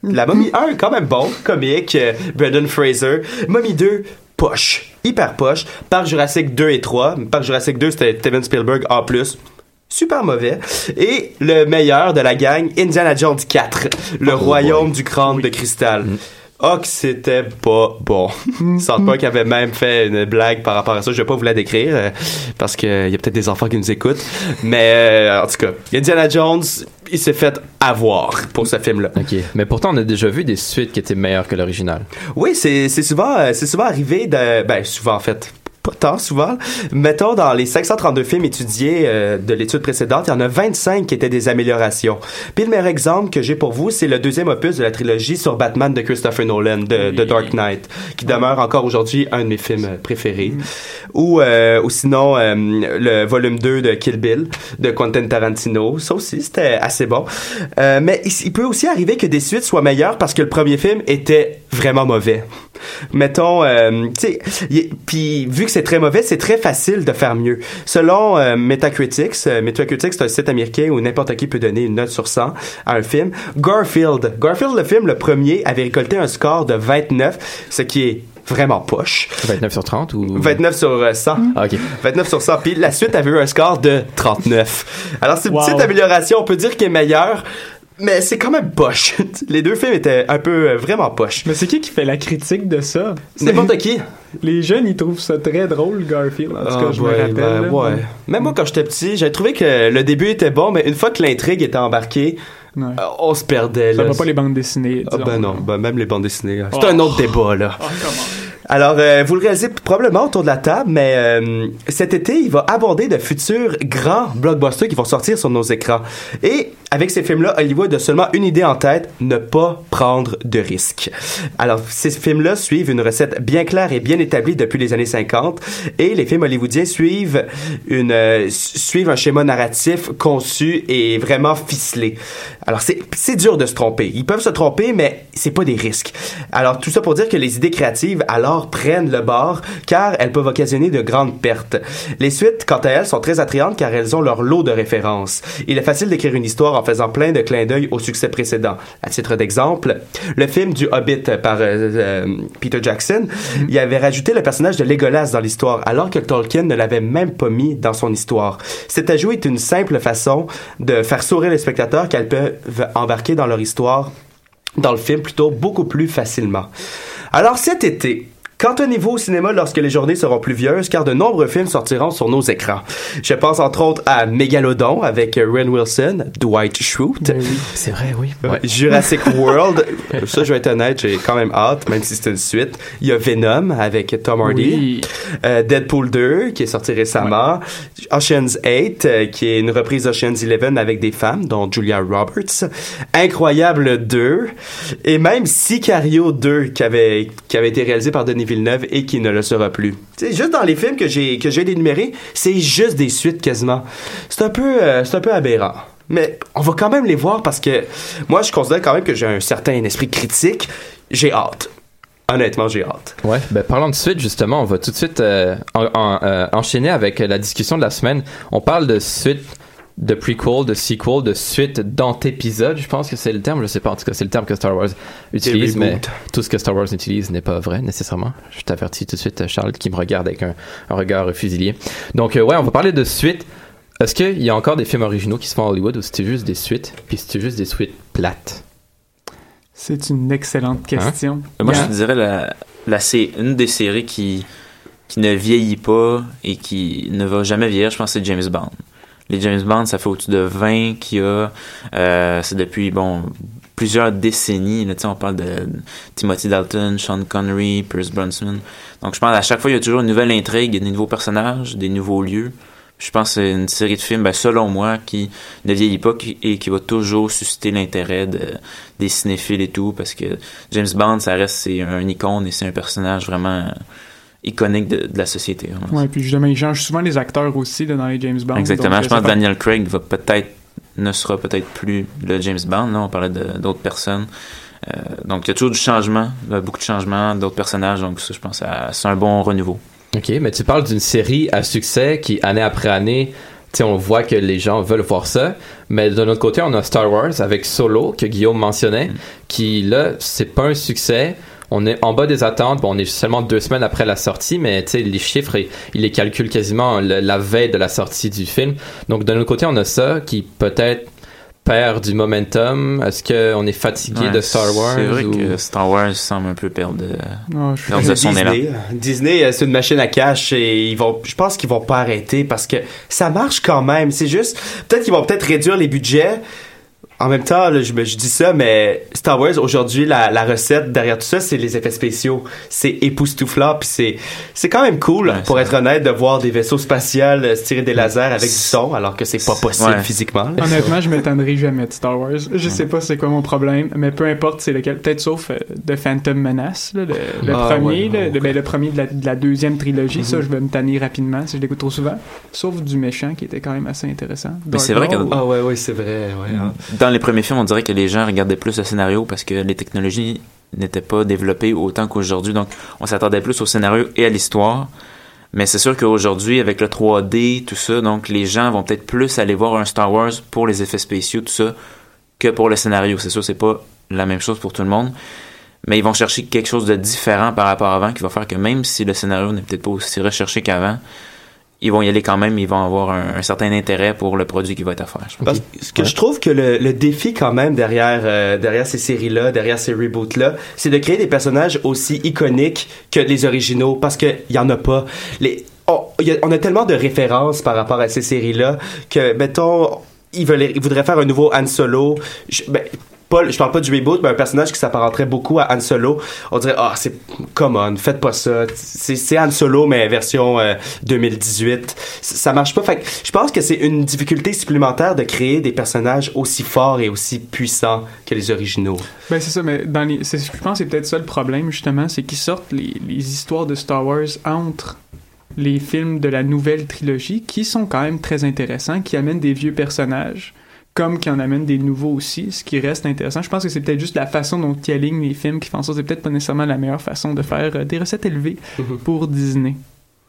La momie 1 quand même bon, comique, Brendan Fraser. Momie 2 poche, hyper poche. Parc Jurassic 2 et 3. Parc Jurassic 2 c'était Steven Spielberg en plus super mauvais. Et le meilleur de la gang, Indiana Jones 4, le Oh royaume boy. du crâne de cristal. Oh, que c'était pas bon. South avait même fait une blague par rapport à ça. Je vais pas vous la décrire euh, parce qu'il y a peut-être des enfants qui nous écoutent. Mais euh, en tout cas, Indiana Jones, il s'est fait avoir pour ce film-là. Ok. Mais pourtant, on a déjà vu des suites qui étaient meilleures que l'original. Oui, c'est souvent euh, c'est souvent arrivé de ben souvent en fait tant souvent. Mettons dans les 532 films étudiés euh, de l'étude précédente, il y en a 25 qui étaient des améliorations. Puis le meilleur exemple que j'ai pour vous, c'est le deuxième opus de la trilogie sur Batman de Christopher Nolan de, de Dark Knight, qui demeure encore aujourd'hui un de mes films euh, préférés. Ou euh, ou sinon euh, le volume 2 de Kill Bill de Quentin Tarantino, ça aussi c'était assez bon. Mais il, il peut aussi arriver que des suites soient meilleures parce que le premier film était vraiment mauvais. Mettons, euh, tu sais, puis vu que c'est très mauvais, c'est très facile de faire mieux. Selon euh, Metacritic, euh, Metacritic c'est un site américain où n'importe qui peut donner une note sur 100 à un film. Garfield, Garfield le film, le premier, avait récolté un score de 29, ce qui est vraiment poche. 29 sur 30 ou? 29 sur euh, 100. Ah, ok. 29 sur 100. Puis la suite avait eu un score de 39. Alors c'est une Wow. petite amélioration, on peut dire qu'il est meilleur, mais c'est quand même poche. Les deux films étaient un peu euh, vraiment poche. Mais c'est qui qui fait la critique de ça? N'importe qui. Les jeunes, ils trouvent ça très drôle, Garfield. En tout cas, Ah, je ouais, me rappelle. ben, ouais. Même moi, quand j'étais petit, j'avais trouvé que le début était bon, mais une fois que l'intrigue était embarquée, Ouais. euh, on se perdait. Ça là. va pas les bandes dessinées. Ah ben non, ben même les bandes dessinées. C'est Oh. un autre débat, là. Ah, comment? Alors, euh, vous le réalisez probablement autour de la table, mais euh, cet été, il va aborder de futurs grands blockbusters qui vont sortir sur nos écrans. Et avec ces films-là, Hollywood a seulement une idée en tête, ne pas prendre de risques. Alors, ces films-là suivent une recette bien claire et bien établie depuis les années 50, et les films hollywoodiens suivent une euh, su- suivent un schéma narratif conçu et vraiment ficelé. Alors, c'est dur de se tromper. Ils peuvent se tromper, mais c'est pas des risques. Alors, tout ça pour dire que les idées créatives, alors, prennent le bord, car elles peuvent occasionner de grandes pertes. Les suites, quant à elles, sont très attrayantes car elles ont leur lot de références. Il est facile d'écrire une histoire en faisant plein de clins d'œil au succès précédent. À titre d'exemple, le film du Hobbit par euh, euh, Peter Jackson, il avait rajouté le personnage de Legolas dans l'histoire, alors que Tolkien ne l'avait même pas mis dans son histoire. Cet ajout est une simple façon de faire sourire les spectateurs qu'elles peuvent embarquer dans leur histoire dans le film plutôt beaucoup plus facilement. Alors cet été, Qu'entendez-vous au cinéma lorsque les journées seront pluvieuses, car de nombreux films sortiront sur nos écrans. Je pense entre autres à Megalodon avec Ren Wilson, Dwight Schrute, Ben oui. C'est vrai, oui. euh, Jurassic World, ça je vais être honnête, j'ai quand même hâte, même si c'est une suite. Il y a Venom avec Tom Hardy. Oui. Euh, Deadpool 2 qui est sorti récemment, Ocean's 8 euh, qui est une reprise d'Ocean's 11 avec des femmes dont Julia Roberts, Incroyable 2 et même Sicario 2 qui avait qui avait été réalisé par Denis Villeneuve et qui ne le sera plus. Sais juste dans les films que j'ai que j'ai énumérés, c'est juste des suites quasiment. C'est un peu euh, c'est un peu aberrant. Mais on va quand même les voir parce que moi je considère quand même que j'ai un certain esprit critique. J'ai hâte. Honnêtement, j'ai hâte. Ouais, ben parlons de suite justement, on va tout de suite euh, euh, enchaîner avec la discussion de la semaine. On parle de suite, de prequel, de sequel, de suite d'antépisode, je pense que c'est le terme, je sais pas, en tout cas c'est le terme que Star Wars utilise, mais tout ce que Star Wars utilise n'est pas vrai nécessairement. Je t'avertis tout de suite, Charles, qui me regarde avec un, un regard fusilier. Donc euh, ouais, on va parler de suite. Est-ce qu'il y a encore des films originaux qui se font à Hollywood ou c'est juste des suites, puis c'est juste des suites plates? C'est une excellente question. Moi, Il y je te dirais la, une des séries qui, qui ne vieillit pas et qui ne va jamais vieillir, je pense c'est James Bond. Les James Bond, ça fait au-dessus de 20 qu'il y a. Euh, c'est depuis, bon, plusieurs décennies. Là, on parle de Timothy Dalton, Sean Connery, Pierce Brosnan. Donc, je pense à chaque fois, il y a toujours une nouvelle intrigue, des nouveaux personnages, des nouveaux lieux. Je pense que c'est une série de films, ben, selon moi, qui ne vieillit pas et qui va toujours susciter l'intérêt de, des cinéphiles et tout, parce que James Bond, ça reste c'est un icône et c'est un personnage vraiment iconique de, de la société. vraiment. Ouais, puis justement, ils changent souvent les acteurs aussi là, dans les James Bond. Exactement. donc, je pense que Daniel Craig va peut-être ne sera peut-être plus le James Bond. Là, on parlait de- d'autres personnes. Euh, donc, il y a toujours du changement, euh, beaucoup de changements, d'autres personnages. Donc, ça, je pense que c'est un bon renouveau. Ok, mais tu parles d'une série à succès qui, année après année, tu sais, on voit que les gens veulent voir ça. Mais d'un autre côté, on a Star Wars avec Solo, que Guillaume mentionnait, qui, là, c'est pas un succès. On est en bas des attentes. Bon, on est seulement deux semaines après la sortie, mais tu sais, les chiffres, ils ils les calculent quasiment le- la veille de la sortie du film. Donc, d'un autre côté, on a ça qui peut-être perd du momentum. Est-ce qu'on est fatigué Ouais, de Star Wars? C'est vrai ou- que Star Wars semble un peu perdre. je suis- perdre de son élan. Disney, Disney, euh, c'est une machine à cash et ils vont, je pense qu'ils vont pas arrêter parce que ça marche quand même. C'est juste, peut-être qu'ils vont peut-être réduire les budgets. En même temps, là, je, dis ça, mais Star Wars, aujourd'hui, la, la recette derrière tout ça, c'est les effets spéciaux. C'est époustouflant, puis c'est, c'est quand même cool, Ouais, pour être honnête, de voir des vaisseaux spatials euh, se tirer des lasers avec du son, alors que c'est pas possible Ouais. physiquement. là. Honnêtement, je m'étonnerai jamais de Star Wars. Je sais pas c'est quoi mon problème, mais peu importe c'est lequel. Peut-être sauf euh, The Phantom Menace, là, le, le Ah, premier, ouais, le, ben, le premier de la, de la deuxième trilogie. Ça, Mhm. je vais me tanner rapidement si je l'écoute trop souvent. Sauf du méchant qui était quand même assez intéressant. Mais c'est vrai que-. Ah ouais, ouais, c'est vrai, ouais. hein. Dans les premiers films, on dirait que les gens regardaient plus le scénario parce que les technologies n'étaient pas développées autant qu'aujourd'hui. Donc, on s'attendait plus au scénario et à l'histoire. Mais c'est sûr qu'aujourd'hui, avec le 3D, tout ça, donc les gens vont peut-être plus aller voir un Star Wars pour les effets spéciaux, tout ça, que pour le scénario. C'est sûr, c'est pas la même chose pour tout le monde. Mais ils vont chercher quelque chose de différent par rapport à avant qui va faire que même si le scénario n'est peut-être pas aussi recherché qu'avant, ils vont y aller quand même, ils vont avoir un, un certain intérêt pour le produit qui va être à faire. je pense. Parce que ce que je trouve que le, le défi quand même derrière euh, derrière ces séries-là, derrière ces reboots-là, c'est de créer des personnages aussi iconiques que les originaux parce que y en a pas. Les on, y a, on a tellement de références par rapport à ces séries-là que mettons ils veulent ils voudraient faire un nouveau Han Solo. Je, ben, pas, je parle pas du reboot, mais un personnage qui s'apparenterait beaucoup à Han Solo. On dirait, ah, c'est, come on, faites pas ça. C'est, c'est Han Solo, mais version euh, 2018. C- Ça marche pas. Je pense que c'est une difficulté supplémentaire de créer des personnages aussi forts et aussi puissants que les originaux. Ben c'est ça, mais dans les, c'est- je pense que c'est peut-être ça le problème justement, c'est qu'ils sortent les histoires de Star Wars entre les films de la nouvelle trilogie, qui sont quand même très intéressants, qui amènent des vieux personnages, comme qui en amènent des nouveaux aussi, ce qui reste intéressant. Je pense que c'est peut-être juste la façon dont ils alignent les films qui font ça. C'est peut-être pas nécessairement la meilleure façon de faire euh, des recettes élevées Mhm. pour Disney.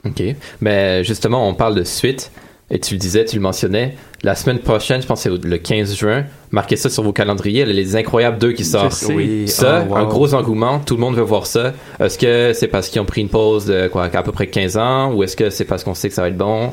OK. Mais justement, on parle de suite. Et tu le disais, tu le mentionnais. La semaine prochaine, je pense que c'est le 15 juin. Marquez ça sur vos calendriers. il Les Incroyables 2 qui sort. sais. Oui, Ça, oh, wow. un gros engouement. Tout le monde veut voir ça. Est-ce que c'est parce qu'ils ont pris une pause de quoi, à peu près 15 ans? Ou est-ce que c'est parce qu'on sait que ça va être bon?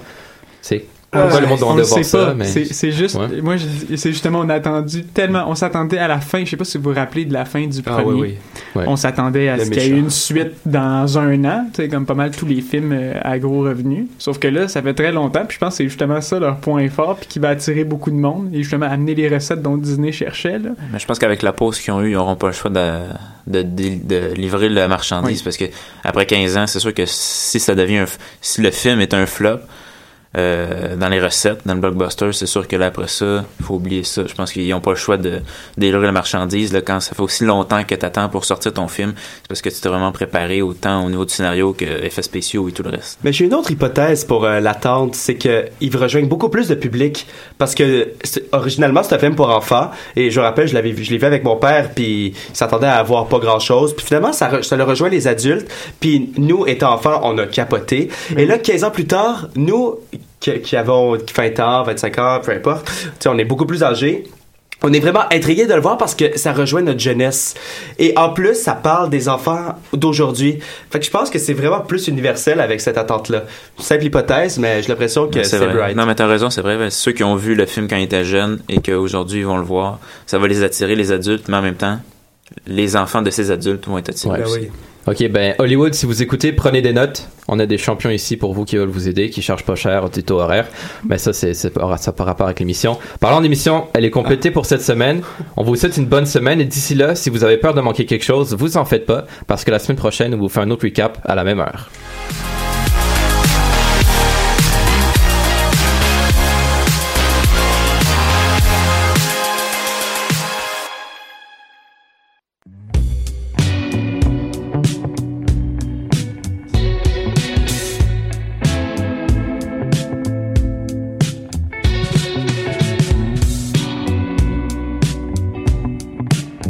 C'est Pourquoi Euh, le monde on le sait ça, pas. mais- C'est c'est juste, Ouais. moi, je- c'est justement, on a attendu tellement, on s'attendait à la fin. Je sais pas si vous vous rappelez de la fin du Ah premier. oui, oui. Ouais. On s'attendait à Le ce qu'il y ait une suite dans un an, tu sais, comme pas mal tous les films euh, à gros revenus. Sauf que là, ça fait très longtemps, puis je pense que c'est justement ça leur point fort, puis qui va attirer beaucoup de monde, et justement amener les recettes dont Disney cherchait. Là. Mais je pense qu'avec la pause qu'ils ont eue, ils n'auront pas le choix de, de, de- de livrer la marchandise Oui. parce que après 15 ans, c'est sûr que si ça devient un, f- si le film est un flop euh, dans les recettes, dans le blockbuster, c'est sûr que là après ça, il faut oublier ça. Je pense qu'ils n'ont pas le choix de, de livrer la marchandise là, quand ça fait aussi longtemps que tu attends pour sortir ton film. C'est parce que tu t'es vraiment préparé autant au niveau du scénario que effets spéciaux et tout le reste. Mais j'ai une autre hypothèse pour euh, l'attente, c'est que il rejoignent beaucoup plus de public parce que originalement c'est un film pour enfants et je me rappelle je l'avais vu, je l'ai vu avec mon père puis il s'attendait à avoir pas grand chose puis finalement ça, re- ça le rejoint les adultes puis nous étant enfants on a capoté et là 15 ans plus tard nous qui, qui avons 20 ans 25 ans peu importe tu sais, on est beaucoup plus âgés on est vraiment intrigué de le voir parce que ça rejoint notre jeunesse. Et en plus, ça parle des enfants d'aujourd'hui. Fait que je pense que c'est vraiment plus universel avec cette attente-là. Simple hypothèse, mais j'ai l'impression que c'est vrai. bright. Non, mais t'as raison, c'est vrai. Ben, Ceux qui ont vu le film quand ils étaient jeunes et qu'aujourd'hui ils vont le voir, ça va les attirer, les adultes, mais en même temps, les enfants de ces adultes vont être attirés. Ouais. Ben aussi. oui. Ok, ben Hollywood, si vous écoutez, prenez des notes. On a des champions ici pour vous qui veulent vous aider, qui chargent pas cher au tuto horaire. Mais ça, c'est ça par rapport avec l'émission. Parlant d'émission, elle est complétée pour cette semaine. On vous souhaite une bonne semaine et d'ici là, si vous avez peur de manquer quelque chose, vous en faites pas parce que la semaine prochaine, on vous fait un autre recap à la même heure.